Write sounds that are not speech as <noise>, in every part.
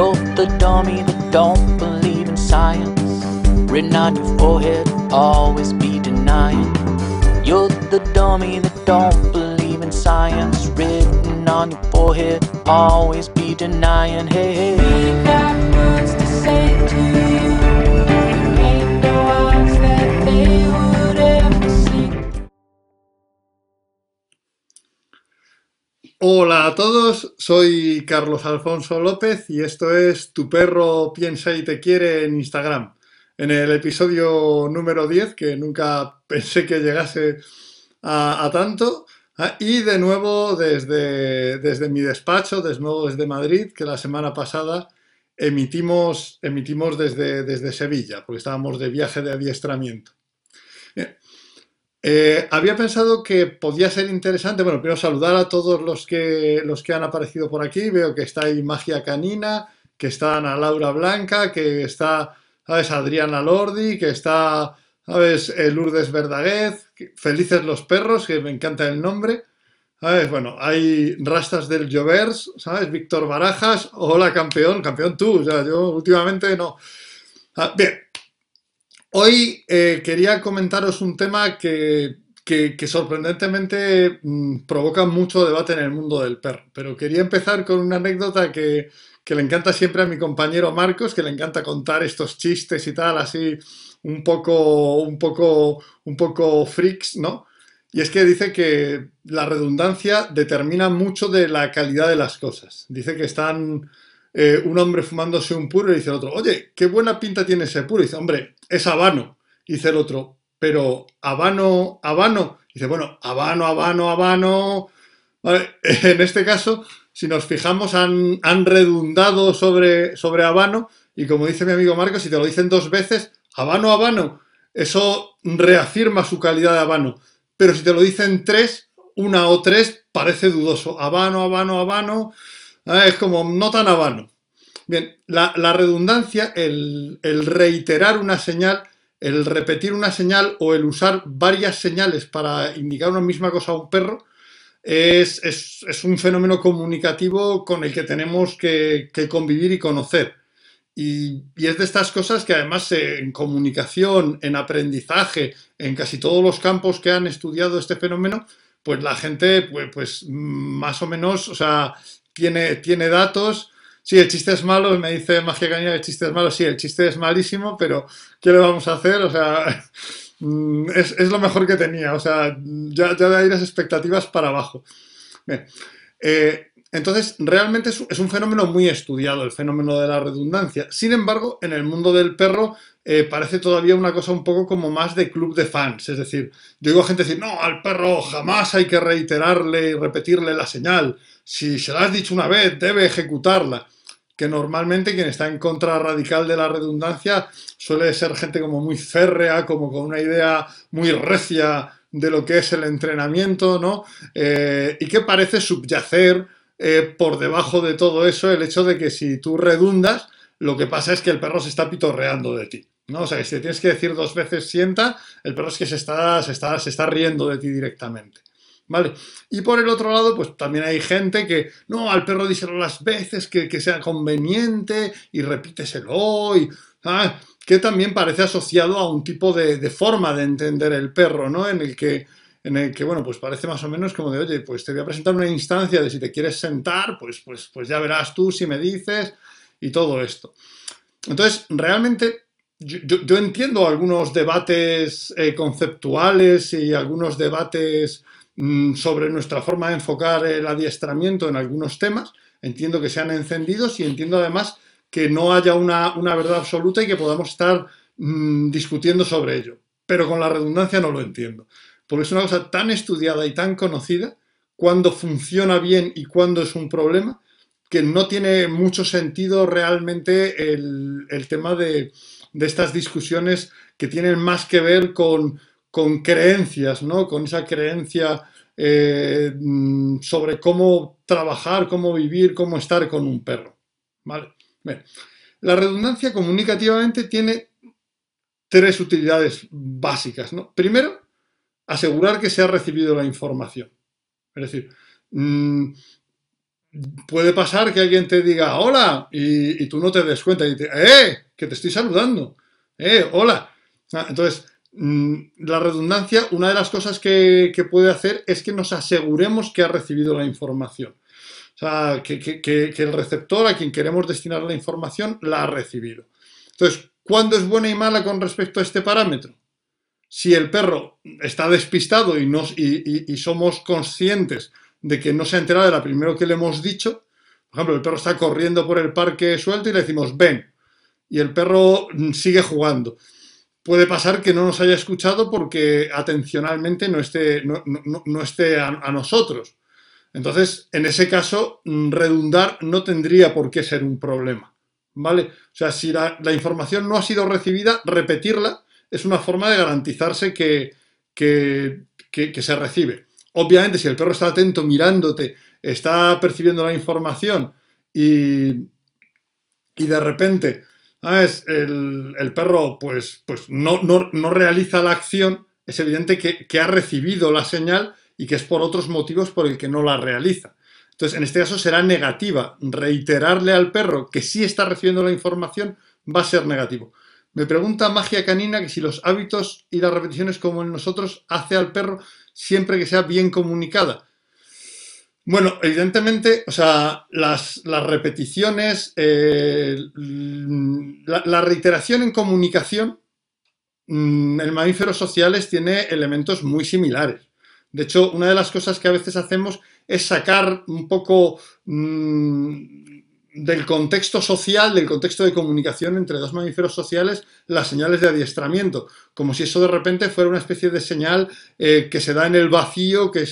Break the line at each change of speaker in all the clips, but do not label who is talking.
You're the dummy that don't believe in science. Written on your forehead, always be denying. You're the dummy that don't believe in science. Written on your forehead, always be denying. Hey, hey.
Hola a todos, soy Carlos Alfonso López y esto es Tu perro piensa y te quiere en Instagram. En el episodio número 10, que nunca <laughs> pensé que llegase a, tanto, ah, y de nuevo desde, desde mi despacho, de nuevo desde Madrid, que la semana pasada emitimos, emitimos desde, desde Sevilla, porque estábamos de viaje de adiestramiento. Bien. Eh, había pensado que podía ser interesante, bueno, primero saludar a todos los que, los que han aparecido por aquí. Veo que está ahí Magia Canina, que está Ana Laura Blanca, que está, ¿sabes? Adriana Lordi, que está, ¿sabes? Eh, Lourdes Verdaguez, Felices los Perros, que me encanta el nombre. ¿Sabes? Bueno, hay Rastas del Llovers, ¿sabes? Víctor Barajas, hola campeón, campeón tú, yo últimamente no. Ah, bien, Hoy eh, quería comentaros un tema que, que- sorprendentemente mm, provoca mucho debate en el mundo del perro, pero quería empezar con una anécdota que, que le encanta siempre a mi compañero Marcos, que le encanta contar estos chistes y tal, así un poco, un poco, un poco freaks, ¿no? Y es que dice que la redundancia determina mucho de la calidad de las cosas. Dice que están eh, un hombre fumándose un puro y dice el otro, oye, qué buena pinta tiene ese puro. Y dice, hombre, es habano. Dice el otro, pero habano, habano. Dice, bueno, habano, habano, habano. Vale, <laughs> En este caso, si nos fijamos, han, han redundado sobre, sobre habano. Y como dice mi amigo Marcos, si te lo dicen dos veces, habano, habano, eso reafirma su calidad de habano. Pero si te lo dicen tres, una o tres, parece dudoso. Habano, habano, habano. Ah, Es como no tan habano. Bien, la, redundancia, el, reiterar una señal, el repetir una señal o el usar varias señales para indicar una misma cosa a un perro, es, es- es un fenómeno comunicativo con el que tenemos que, que convivir y conocer. Y, y es de estas cosas que además en comunicación, en aprendizaje, en casi todos los campos que han estudiado este fenómeno, pues la gente, pues, pues más o menos, o sea, tiene, tiene datos. Sí, el chiste es malo, me dice Magia que el chiste es malo. Sí, el chiste es malísimo, pero ¿qué le vamos a hacer? O sea, <laughs> mm, es, es lo mejor que tenía. O sea, ya, ya de ahí las expectativas para abajo. Bien. Eh, entonces, realmente es, un- fenómeno muy estudiado, el fenómeno de la redundancia. Sin embargo, en el mundo del perro eh, parece todavía una cosa un poco como más de club de fans. Es decir, yo oigo gente decir, no, al perro jamás hay que reiterarle y repetirle la señal. Si se la has dicho una vez, debe ejecutarla. Que normalmente quien está en contra radical de la redundancia suele ser gente como muy férrea, como con una idea muy recia de lo que es el entrenamiento, ¿no? Eh, y que parece subyacer eh, por debajo de todo eso el hecho de que si tú redundas, lo que pasa es que el perro se está pitorreando de ti. ¿no? O sea, que si te tienes que decir dos veces sienta, el perro es que se está, se está, se está riendo de ti directamente. ¿Vale? Y por el otro lado, pues también hay gente que, no, al perro díselo las veces que, que sea conveniente y repíteselo y, ¿sabes? que también parece asociado a un tipo de, de forma de entender el perro, ¿no? En el que, en el que, bueno, pues parece más o menos como de, oye, pues te voy a presentar una instancia de si te quieres sentar, pues, pues, pues ya verás tú si me dices y todo esto. Entonces, realmente yo, entiendo algunos debates eh, conceptuales y algunos debates mm, sobre nuestra forma de enfocar el adiestramiento en algunos temas. Entiendo que sean encendidos y entiendo además que no haya una, una verdad absoluta y que podamos estar mm, discutiendo sobre ello. Pero con la redundancia no lo entiendo. Porque es una cosa tan estudiada y tan conocida, cuando funciona bien y cuando es un problema, que no tiene mucho sentido realmente el, el tema de, de estas discusiones que tienen más que ver con, con creencias, ¿no? Con esa creencia eh, sobre cómo trabajar, cómo vivir, cómo estar con un perro. ¿Vale? La redundancia comunicativamente tiene tres utilidades básicas, ¿no? Primero, asegurar que se ha recibido la información. Es decir, mm, puede pasar que alguien te diga hola y, tú no te des cuenta y te ¡eh! que te estoy saludando, ¡eh! hola. Ah, entonces, mm, la redundancia, una de las cosas que, puede hacer es que nos aseguremos que ha recibido la información. O sea, que, que, el receptor a quien queremos destinar la información la ha recibido. Entonces, ¿cuándo es buena y mala con respecto a este parámetro? Si el perro está despistado y, nos, y somos conscientes de que no se ha enterado de la primero que le hemos dicho. Por ejemplo, el perro está corriendo por el parque suelto y le decimos ven. Y el perro sigue jugando. Puede pasar que no nos haya escuchado porque atencionalmente no esté, no, esté a, nosotros. Entonces, en ese caso, redundar no tendría por qué ser un problema. ¿Vale? O sea, si la, información no ha sido recibida, repetirla es una forma de garantizarse que, que se recibe. Obviamente, si el perro está atento, mirándote, está percibiendo la información y, y de repente El, perro pues, pues no, no, realiza la acción, es evidente que, ha recibido la señal y que es por otros motivos por el que no la realiza. Entonces, en este caso será negativa. Reiterarle al perro que sí está recibiendo la información va a ser negativo. Me pregunta Magia Canina que si los hábitos y las repeticiones como en nosotros hace al perro siempre que sea bien comunicada. Bueno, evidentemente, o sea, las, repeticiones, eh, la, reiteración en comunicación mm, en mamíferos sociales tiene elementos muy similares. De hecho, una de las cosas que a veces hacemos es sacar un poco mm, del contexto social, del contexto de comunicación entre dos mamíferos sociales, las señales de adiestramiento, como si eso de repente fuera una especie de señal eh, que se da en el vacío, que,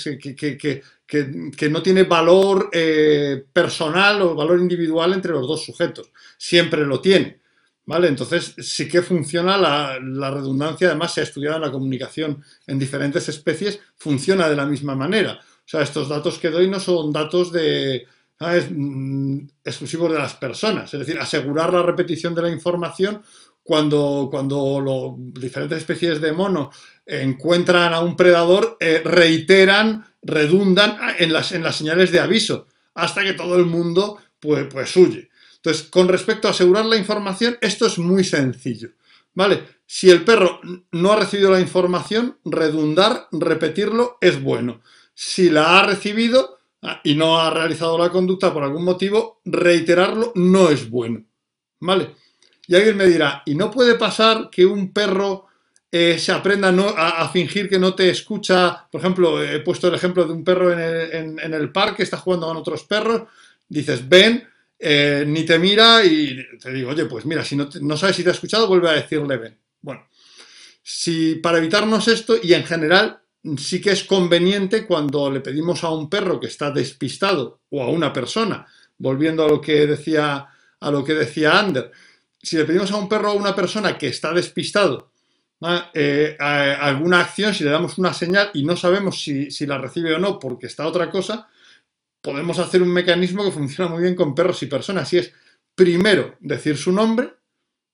que, no tiene valor eh, personal o valor individual entre los dos sujetos. Siempre lo tiene. ¿Vale? Entonces sí que funciona la, la redundancia, además se ha estudiado en la comunicación en diferentes especies, funciona de la misma manera. O sea, estos datos que doy no son datos de, es mm, exclusivos de las personas. Es decir, asegurar la repetición de la información cuando, cuando diferentes especies de mono encuentran a un predador, eh, reiteran, redundan en las, en las señales de aviso, hasta que todo el mundo pues, pues huye. Entonces, con respecto a asegurar la información, esto es muy sencillo. ¿Vale? Si el perro no ha recibido la información, redundar, repetirlo es bueno. Si la ha recibido, Ah, y no ha realizado la conducta por algún motivo, reiterarlo no es bueno. ¿Vale? Y alguien me dirá, ¿y no puede pasar que un perro eh, se aprenda a, fingir que no te escucha? Por ejemplo, he puesto el ejemplo de un perro en el, parque, está jugando con otros perros, dices, ven, eh, ni te mira y te digo, oye, pues mira, si no, no sabes si te ha escuchado, vuelve a decirle ven. Bueno, si para evitarnos esto, y en general sí que es conveniente cuando le pedimos a un perro que está despistado o a una persona, volviendo a lo que decía, a lo que decía Ander, si le pedimos a un perro o a una persona que está despistado eh, alguna acción, si le damos una señal y no sabemos si, si, la recibe o no porque está otra cosa, podemos hacer un mecanismo que funciona muy bien con perros y personas. Y es, primero, decir su nombre,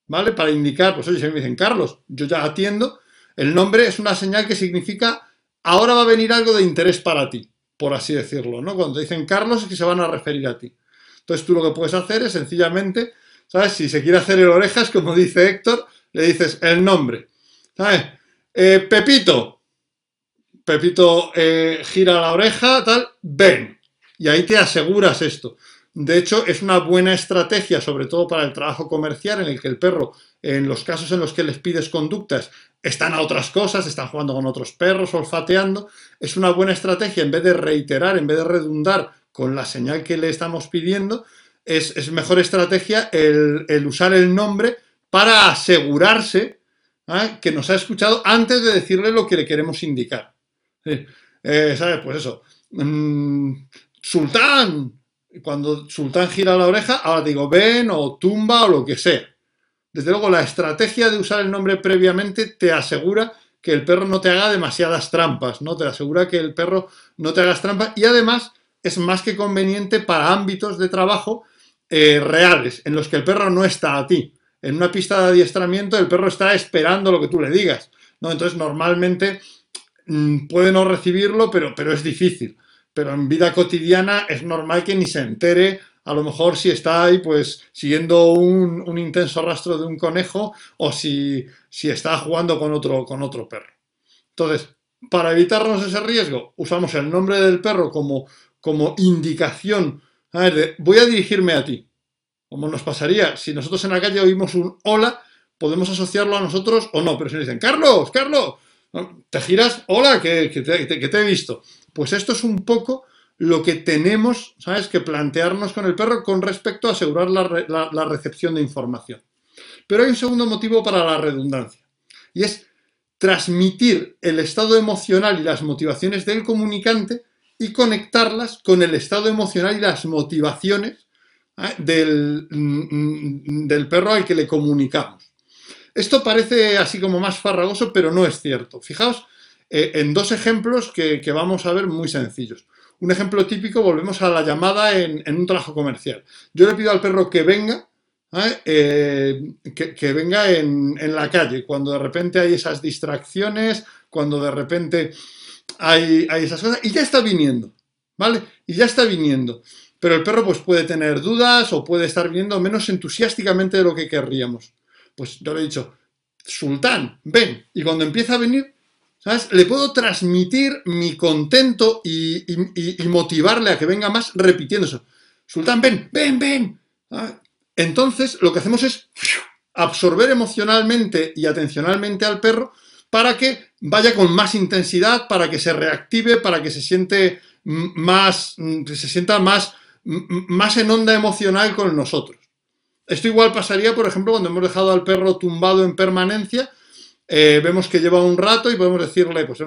¿vale? Para indicar, pues oye, si me dicen Carlos, yo ya atiendo, el nombre es una señal que significa ahora va a venir algo de interés para ti, por así decirlo, ¿no? Cuando te dicen Carlos es que se van a referir a ti. Entonces tú lo que puedes hacer es sencillamente, ¿sabes? Si se quiere hacer el orejas, como dice Héctor, le dices el nombre. ¿Sabes? Eh, Pepito. Pepito eh, gira la oreja, tal, ven. Y ahí te aseguras esto. De hecho, es una buena estrategia, sobre todo para el trabajo comercial, en el que el perro, en los casos en los que les pides conductas, están a otras cosas, están jugando con otros perros, olfateando. Es una buena estrategia, en vez de reiterar, en vez de redundar con la señal que le estamos pidiendo, es, mejor estrategia el, usar el nombre para asegurarse ¿eh? que nos ha escuchado antes de decirle lo que le queremos indicar. Eh, ¿Sabes? Pues eso. Mm, sultán, cuando Sultán gira la oreja, ahora digo ven o tumba o lo que sea. Desde luego, la estrategia de usar el nombre previamente te asegura que el perro no te haga demasiadas trampas, ¿no? Te asegura que el perro no te haga trampas y además es más que conveniente para ámbitos de trabajo eh, reales, en los que el perro no está a ti. En una pista de adiestramiento el perro está esperando lo que tú le digas, ¿no? Entonces normalmente mm, puede no recibirlo, pero, pero es difícil pero en vida cotidiana es normal que ni se entere, a lo mejor si está ahí pues siguiendo un, intenso rastro de un conejo o si, está jugando con otro, con otro perro. Entonces, para evitarnos ese riesgo, usamos el nombre del perro como, indicación. A ver, voy a dirigirme a ti. Como nos pasaría si nosotros en la calle oímos un hola, podemos asociarlo a nosotros o no. Pero si nos dicen, Carlos, Carlos, te giras, hola, que, te, he visto. Pues esto es un poco lo que tenemos, ¿sabes?, que plantearnos con el perro con respecto a asegurar la, recepción de información. Pero hay un segundo motivo para la redundancia. Y es transmitir el estado emocional y las motivaciones del comunicante y conectarlas con el estado emocional y las motivaciones ¿eh? del, mm, del, perro al que le comunicamos. Esto parece así como más farragoso, pero no es cierto. Fijaos eh, en dos ejemplos que, vamos a ver muy sencillos. Un ejemplo típico, volvemos a la llamada en, un trabajo comercial. Yo le pido al perro que venga ¿eh? Eh, que, venga en, la calle, cuando de repente hay esas distracciones, cuando de repente hay, hay, esas cosas, y ya está viniendo, ¿vale? Y ya está viniendo. Pero el perro pues puede tener dudas o puede estar viniendo menos entusiásticamente de lo que querríamos. Pues yo le he dicho, Sultán, ven. Y cuando empieza a venir, Le puedo transmitir mi contento y, motivarle a que venga más repitiendo eso. Sultán, ven, ven, ven. Entonces, lo que hacemos es absorber emocionalmente y atencionalmente al perro para que vaya con más intensidad, para que se reactive, para que se siente más, se sienta más, más en onda emocional con nosotros. Esto igual pasaría, por ejemplo, cuando hemos dejado al perro tumbado en permanencia, eh, vemos que lleva un rato y podemos decirle, pues,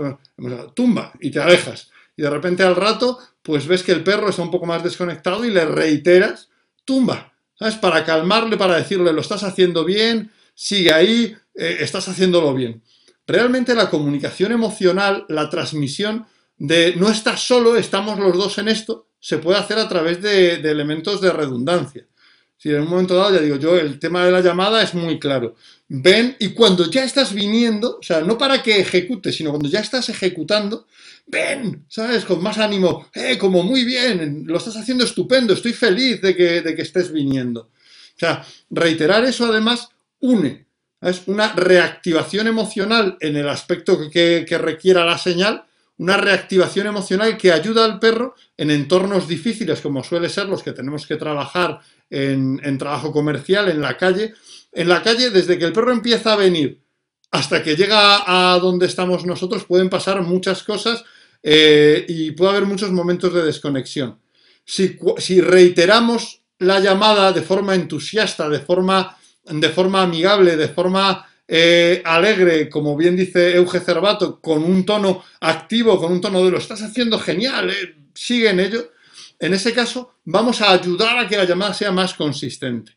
tumba, y te alejas. Y de repente al rato, pues ves que el perro está un poco más desconectado y le reiteras, tumba. ¿sabes? Para calmarle, para decirle, lo estás haciendo bien, sigue ahí, eh, estás haciéndolo bien. Realmente la comunicación emocional, la transmisión de no estás solo, estamos los dos en esto, se puede hacer a través de elementos de redundancia. Si en un momento dado, ya digo yo, el tema de la llamada es muy claro. Ven y cuando ya estás viniendo, o sea, no para que ejecutes, sino cuando ya estás ejecutando, ven, ¿sabes? Con más ánimo, eh, como muy bien, lo estás haciendo estupendo, estoy feliz de que, de que estés viniendo. O sea, reiterar eso además une, es una reactivación emocional en el aspecto que, que requiera la señal, una reactivación emocional que ayuda al perro en entornos difíciles como suele ser los que tenemos que trabajar en, trabajo comercial, en la calle. En la calle, desde que el perro empieza a venir hasta que llega a donde estamos nosotros, pueden pasar muchas cosas eh, y puede haber muchos momentos de desconexión. Si, reiteramos la llamada de forma entusiasta, de forma, de forma amigable, de forma eh, alegre, como bien dice Euge Cervato, con un tono activo, con un tono de lo estás haciendo genial, eh, sigue en ello, en ese caso vamos a ayudar a que la llamada sea más consistente.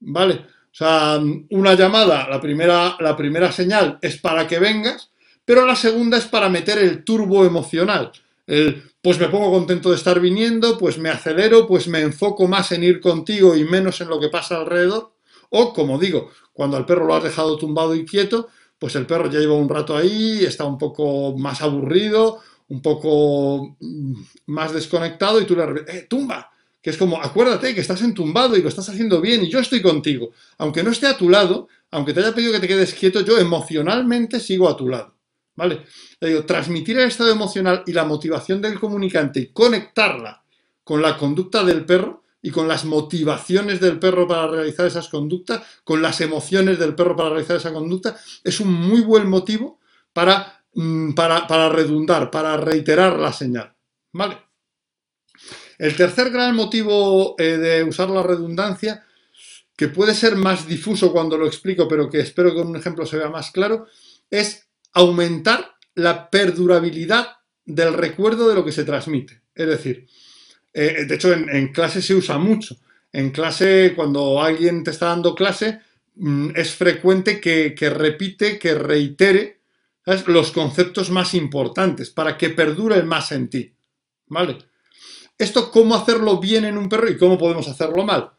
¿Vale? O sea, una llamada, la primera, la primera señal es para que vengas, pero la segunda es para meter el turbo emocional. El, pues me pongo contento de estar viniendo, pues me acelero, pues me enfoco más en ir contigo y menos en lo que pasa alrededor. O, como digo, cuando al perro lo has dejado tumbado y quieto, pues el perro ya lleva un rato ahí, está un poco más aburrido un poco mm, más desconectado y tú le eh, tumba, que es como, acuérdate que estás entumbado y lo estás haciendo bien y yo estoy contigo. Aunque no esté a tu lado, aunque te haya pedido que te quedes quieto, yo emocionalmente sigo a tu lado. ¿Vale? Le digo, transmitir el estado emocional y la motivación del comunicante y conectarla con la conducta del perro y con las motivaciones del perro para realizar esas conductas, con las emociones del perro para realizar esa conducta, es un muy buen motivo para Mm, para, redundar, para reiterar la señal. ¿Vale? El tercer gran motivo eh, de usar la redundancia, que puede ser más difuso cuando lo explico, pero que espero que con un ejemplo se vea más claro, es aumentar la perdurabilidad del recuerdo de lo que se transmite. Es decir, eh, de hecho en, clase se usa mucho. En clase, cuando alguien te está dando clase, mm, es frecuente que, repite, que reitere los conceptos más importantes para que perdure más en ti. ¿Vale? Esto, ¿cómo hacerlo bien en un perro y cómo podemos hacerlo mal?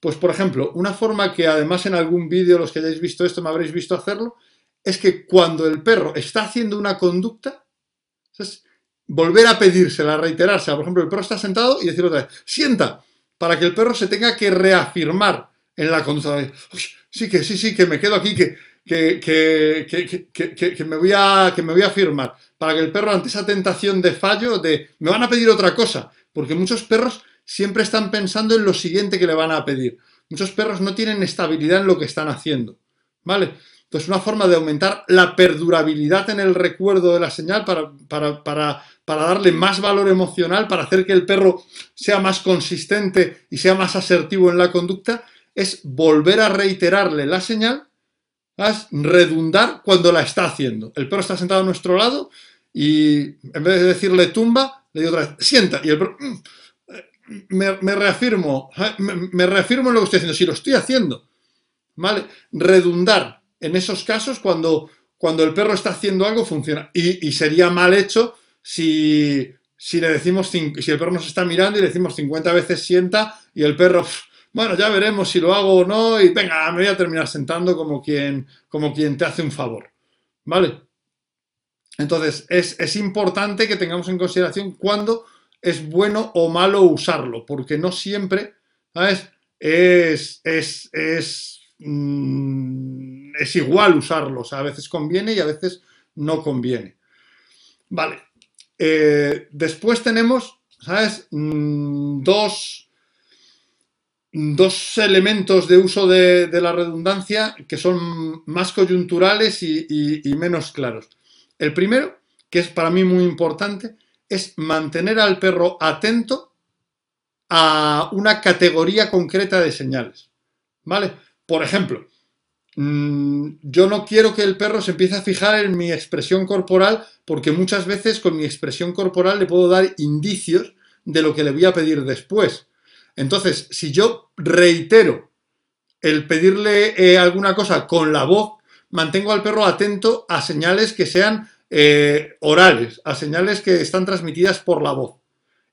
Pues, por ejemplo, una forma que además en algún vídeo, los que hayáis visto esto, me habréis visto hacerlo, es que cuando el perro está haciendo una conducta, volver a pedírsela, reiterársela. Por ejemplo, el perro está sentado y decir otra vez, sienta, para que el perro se tenga que reafirmar en la conducta. sí, que sí, sí, que me quedo aquí, que, que, que, que, me voy a, que me voy a firmar. Para que el perro, ante esa tentación de fallo, de me van a pedir otra cosa. Porque muchos perros siempre están pensando en lo siguiente que le van a pedir. Muchos perros no tienen estabilidad en lo que están haciendo. ¿Vale? Entonces, una forma de aumentar la perdurabilidad en el recuerdo de la señal para, para, para, para, darle más valor emocional, para hacer que el perro sea más consistente y sea más asertivo en la conducta, es volver a reiterarle la señal, es redundar cuando la está haciendo. El perro está sentado a nuestro lado y en vez de decirle tumba, le digo otra vez, sienta. Y el perro, mm, me, reafirmo, me, reafirmo en lo que estoy haciendo. Si lo estoy haciendo, ¿vale? Redundar en esos casos cuando, cuando el perro está haciendo algo funciona. Y, sería mal hecho si, si le decimos, si el perro nos está mirando y le decimos 50 veces sienta y el perro, bueno, ya veremos si lo hago o no y venga, me voy a terminar sentando como quien, como quien te hace un favor. ¿Vale? Entonces, es, es importante que tengamos en consideración cuando es bueno o malo usarlo, porque no siempre, ¿sabes? Es, es, es, mm, es igual usarlo, a veces conviene y a veces no conviene. Vale. Eh, después tenemos, ¿sabes? Mm, dos, dos elementos de uso de, la redundancia que son más coyunturales y menos claros. El primero, que es para mí muy importante, es mantener al perro atento a una categoría concreta de señales. ¿Vale? Por ejemplo, mm, yo no quiero que el perro se empiece a fijar en mi expresión corporal porque muchas veces con mi expresión corporal le puedo dar indicios de lo que le voy a pedir después. Entonces, si yo reitero el pedirle eh, alguna cosa con la voz, mantengo al perro atento a señales que sean eh, orales, a señales que están transmitidas por la voz.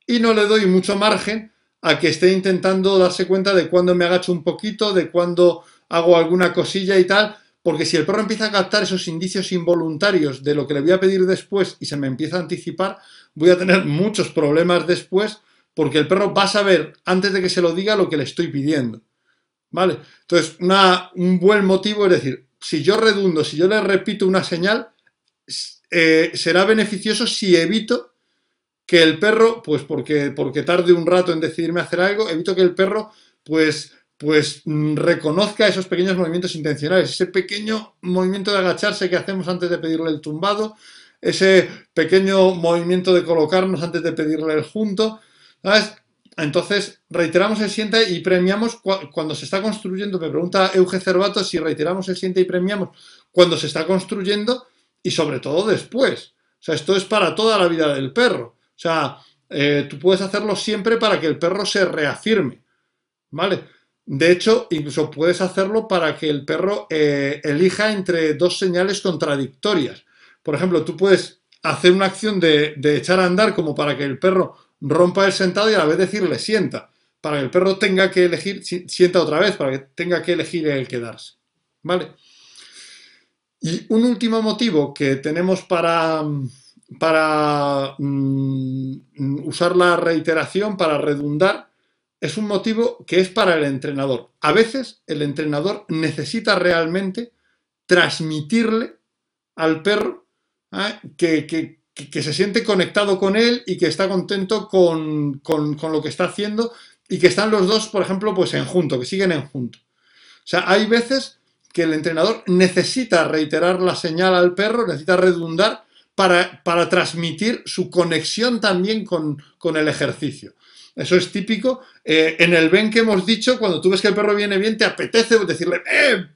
Y no le doy mucho margen a que esté intentando darse cuenta de cuando me agacho un poquito, de cuando hago alguna cosilla y tal, porque si el perro empieza a captar esos indicios involuntarios de lo que le voy a pedir después y se me empieza a anticipar, voy a tener muchos problemas después porque el perro va a saber antes de que se lo diga lo que le estoy pidiendo. ¿Vale? Entonces, un buen motivo es decir, si yo redundo, si yo le repito una señal, eh, será beneficioso si evito que el perro, pues porque, porque tarde un rato en decidirme hacer algo, evito que el perro, pues, pues mm, reconozca esos pequeños movimientos intencionales, ese pequeño movimiento de agacharse que hacemos antes de pedirle el tumbado, ese pequeño movimiento de colocarnos antes de pedirle el junto, Entonces, reiteramos el siente y premiamos cuando se está construyendo. Me pregunta Euge Cervato si reiteramos el siente y premiamos cuando se está construyendo y sobre todo después. O sea, esto es para toda la vida del perro. O sea, eh, tú puedes hacerlo siempre para que el perro se reafirme. ¿Vale? De hecho, incluso puedes hacerlo para que el perro eh, elija entre dos señales contradictorias. Por ejemplo, tú puedes hacer una acción de, de, echar a andar como para que el perro rompa el sentado y a la vez decirle sienta, para que el perro tenga que elegir, sienta otra vez, para que tenga que elegir el quedarse. ¿Vale? Y un último motivo que tenemos para, para mm, usar la reiteración, para redundar, es un motivo que es para el entrenador. A veces el entrenador necesita realmente transmitirle al perro ¿eh? que, se siente conectado con él y que está contento con, con, lo que está haciendo y que están los dos, por ejemplo, pues en junto, que siguen en junto. O sea, hay veces que el entrenador necesita reiterar la señal al perro, necesita redundar para, para transmitir su conexión también con, el ejercicio. Eso es típico. Eh, en el ven que hemos dicho, cuando tú ves que el perro viene bien, te apetece decirle, eh,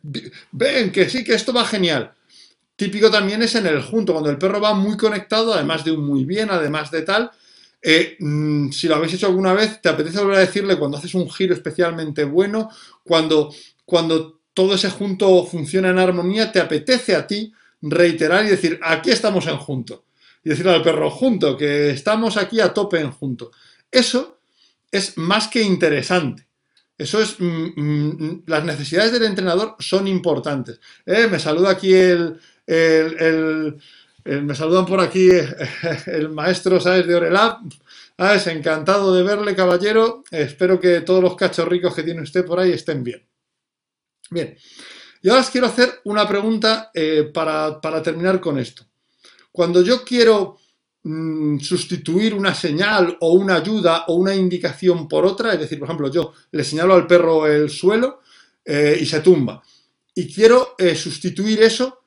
ven, que sí, que esto va genial. Típico también es en el junto, cuando el perro va muy conectado, además de un muy bien, además de tal. Eh, mm, si lo habéis hecho alguna vez, te apetece volver a decirle cuando haces un giro especialmente bueno, cuando, cuando todo ese junto funciona en armonía, te apetece a ti reiterar y decir, aquí estamos en junto. Y decirle al perro, junto, que estamos aquí a tope en junto. Eso es más que interesante. Eso es, mm, mm, las necesidades del entrenador son importantes. Eh, me saluda aquí el, el, Eh, me saludan por aquí eh, <laughs> el maestro, ¿sabes? De Orelab. es Encantado de verle, caballero. Espero que todos los cachorricos que tiene usted por ahí estén bien. Bien. Y ahora os quiero hacer una pregunta eh, para, terminar con esto. Cuando yo quiero mm, sustituir una señal o una ayuda o una indicación por otra, es decir, por ejemplo, yo le señalo al perro el suelo y se tumba. Y quiero sustituir eso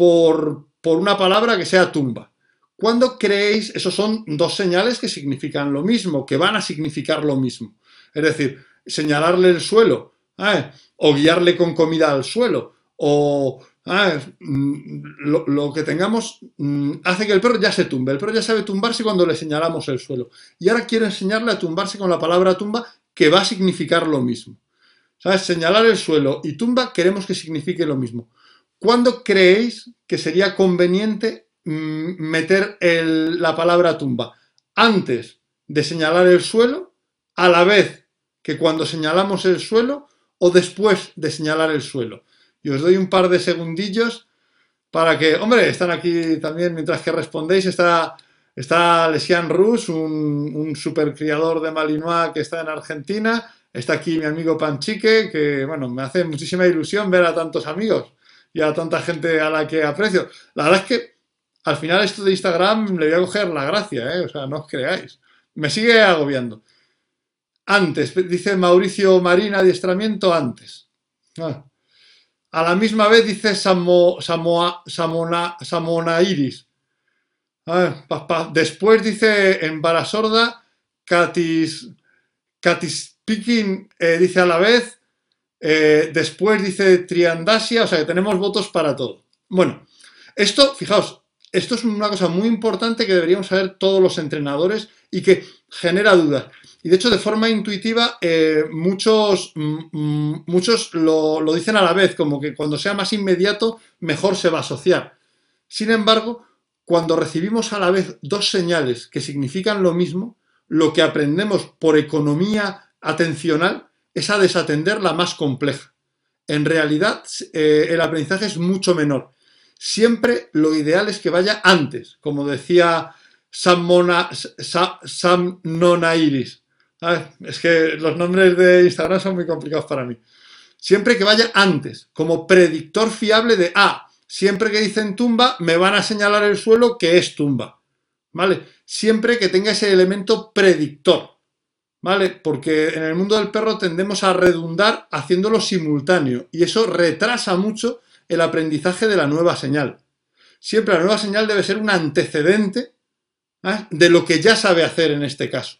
por, una palabra que sea tumba. ¿Cuándo creéis, esos son dos señales que significan lo mismo, que van a significar lo mismo? Es decir, señalarle el suelo, ¿eh? o guiarle con comida al suelo, o ¿eh? mm, lo, que tengamos mm, hace que el perro ya se tumbe. El perro ya sabe tumbarse cuando le señalamos el suelo. Y ahora quiero enseñarle a tumbarse con la palabra tumba, que va a significar lo mismo. ¿Sabes? Señalar el suelo y tumba queremos que signifique lo mismo. ¿Cuándo creéis que sería conveniente mm, meter la palabra tumba? ¿Antes de señalar el suelo? ¿A la vez que cuando señalamos el suelo? ¿O después de señalar el suelo? Y os doy un par de segundillos para que, hombre, están aquí también mientras que respondéis, está, está Lesian Rus, un, un super criador de Malinois que está en Argentina, está aquí mi amigo Panchique, que, bueno, me hace muchísima ilusión ver a tantos amigos y a tanta gente a la que aprecio. La verdad es que al final esto de Instagram le voy a coger la gracia, ¿eh? o sea, no os creáis. Me sigue agobiando. Antes, dice Mauricio Marina, adiestramiento antes. Ah. A la misma vez dice Samo, Samoa, Samona, Samona Iris. Ah, Después dice en Barasorda, Katis, Katis Pikin eh, dice a la vez, eh, después dice Triandasia, o sea que tenemos votos para todo. Bueno, esto, fijaos, esto es una cosa muy importante que deberíamos saber todos los entrenadores y que genera dudas. Y de hecho, de forma intuitiva, eh, muchos, mm, mm, muchos lo, lo, dicen a la vez, como que cuando sea más inmediato, mejor se va a asociar. Sin embargo, cuando recibimos a la vez dos señales que significan lo mismo, lo que aprendemos por economía atencional es a desatender la más compleja. En realidad, eh, el aprendizaje es mucho menor. Siempre lo ideal es que vaya antes, como decía Sam, Nonairis. es que los nombres de Instagram son muy complicados para mí. Siempre que vaya antes, como predictor fiable de, ah, siempre que dicen tumba, me van a señalar el suelo que es tumba. ¿Vale? Siempre que tenga ese elemento predictor. ¿Vale? Porque en el mundo del perro tendemos a redundar haciéndolo simultáneo y eso retrasa mucho el aprendizaje de la nueva señal. Siempre la nueva señal debe ser un antecedente ¿eh? de lo que ya sabe hacer en este caso.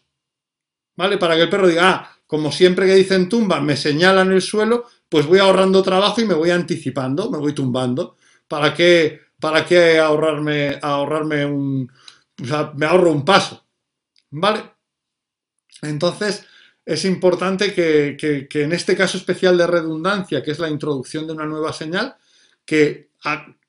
¿Vale? Para que el perro diga, ah, como siempre que dicen tumba me señalan el suelo, pues voy ahorrando trabajo y me voy anticipando, me voy tumbando. ¿Para qué, para qué ahorrarme, ahorrarme un... Me ahorro un paso. ¿Vale? Entonces, es importante que, en este caso especial de redundancia, que es la introducción de una nueva señal, que,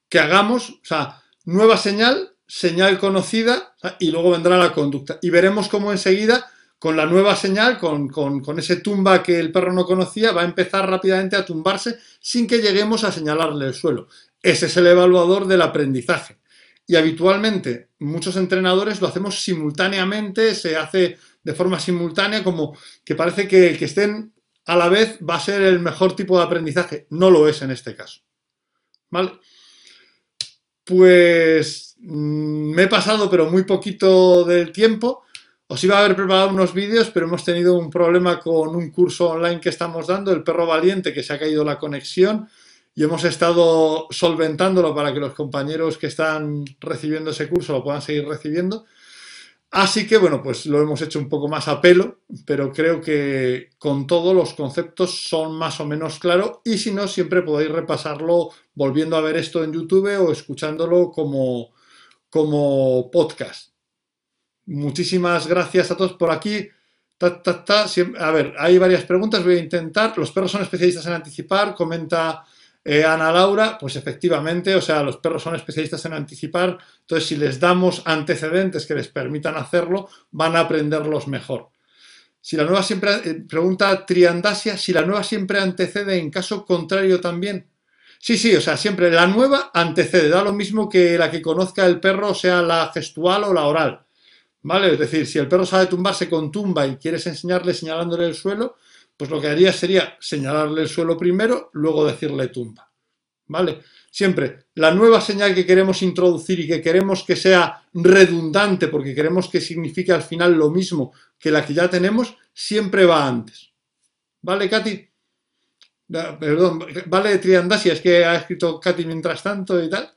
que hagamos, o sea, nueva señal, señal conocida, y luego vendrá la conducta. Y veremos cómo enseguida, con la nueva señal, con, con ese tumba que el perro no conocía, va a empezar rápidamente a tumbarse sin que lleguemos a señalarle el suelo. Ese es el evaluador del aprendizaje. Y habitualmente muchos entrenadores lo hacemos simultáneamente, se hace de forma simultánea, como que parece que el que estén a la vez va a ser el mejor tipo de aprendizaje. No lo es en este caso. ¿Vale? Pues mm, me he pasado, pero muy poquito del tiempo. Os iba a haber preparado unos vídeos, pero hemos tenido un problema con un curso online que estamos dando, el perro valiente, que se ha caído la conexión y hemos estado solventándolo para que los compañeros que están recibiendo ese curso lo puedan seguir recibiendo. Así que bueno, pues lo hemos hecho un poco más a pelo, pero creo que con todos los conceptos son más o menos claros y si no, siempre podéis repasarlo volviendo a ver esto en YouTube o escuchándolo como, como podcast. Muchísimas gracias a todos por aquí. A ver, hay varias preguntas, voy a intentar. Los perros son especialistas en anticipar, comenta eh, Ana Laura, pues efectivamente, o sea, los perros son especialistas en anticipar, entonces si les damos antecedentes que les permitan hacerlo, van a aprenderlos mejor. Si la nueva siempre, eh, pregunta Triandasia, si la nueva siempre antecede, en caso contrario también. Sí, sí, o sea, siempre la nueva antecede, da lo mismo que la que conozca el perro, sea la gestual o la oral. ¿Vale? Es decir, si el perro sabe tumbarse con tumba y quieres enseñarle señalándole el suelo, pues lo que haría sería señalarle el suelo primero, luego decirle tumba. ¿Vale? Siempre, la nueva señal que queremos introducir y que queremos que sea redundante, porque queremos que signifique al final lo mismo que la que ya tenemos, siempre va antes. ¿Vale, Katy? Perdón, vale Triandasi, es que ha escrito Katy mientras tanto y tal.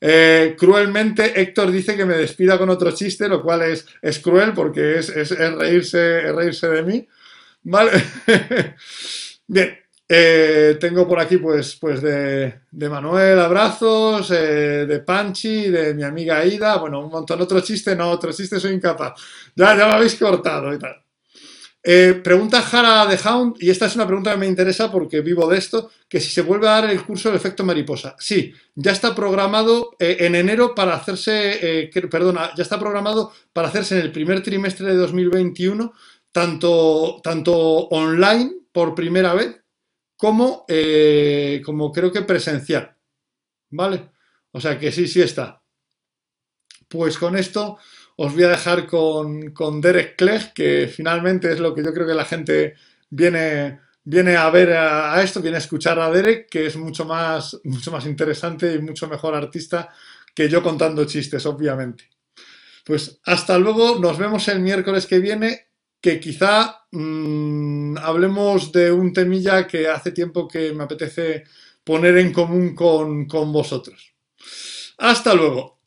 Eh, cruelmente, Héctor dice que me despida con otro chiste, lo cual es, es cruel porque es, es, reírse, es reírse de mí. Vale. <laughs> Bien, eh, tengo por aquí, pues, pues de, Manuel, abrazos, eh, de Panchi, de mi amiga Ida, bueno, un montón. Otro chiste, no, otro chiste soy incapaz. Ya, ya me habéis cortado y tal. Eh, pregunta Jara de Hound, y esta es una pregunta que me interesa porque vivo de esto, que si se vuelve a dar el curso del efecto mariposa. Sí, ya está programado en enero para hacerse, perdona, ya está programado para hacerse en el primer trimestre de 2021, tanto, tanto online por primera vez, como, eh, como creo que presencial. ¿Vale? O sea que sí, sí está. Pues con esto os voy a dejar con, Derek Clegg, que finalmente es lo que yo creo que la gente viene, viene a ver a, esto, viene a escuchar a Derek, que es mucho más, mucho más interesante y mucho mejor artista que yo contando chistes, obviamente. Pues hasta luego, nos vemos el miércoles que viene que quizá mmm, hablemos de un temilla que hace tiempo que me apetece poner en común con, con vosotros. Hasta luego.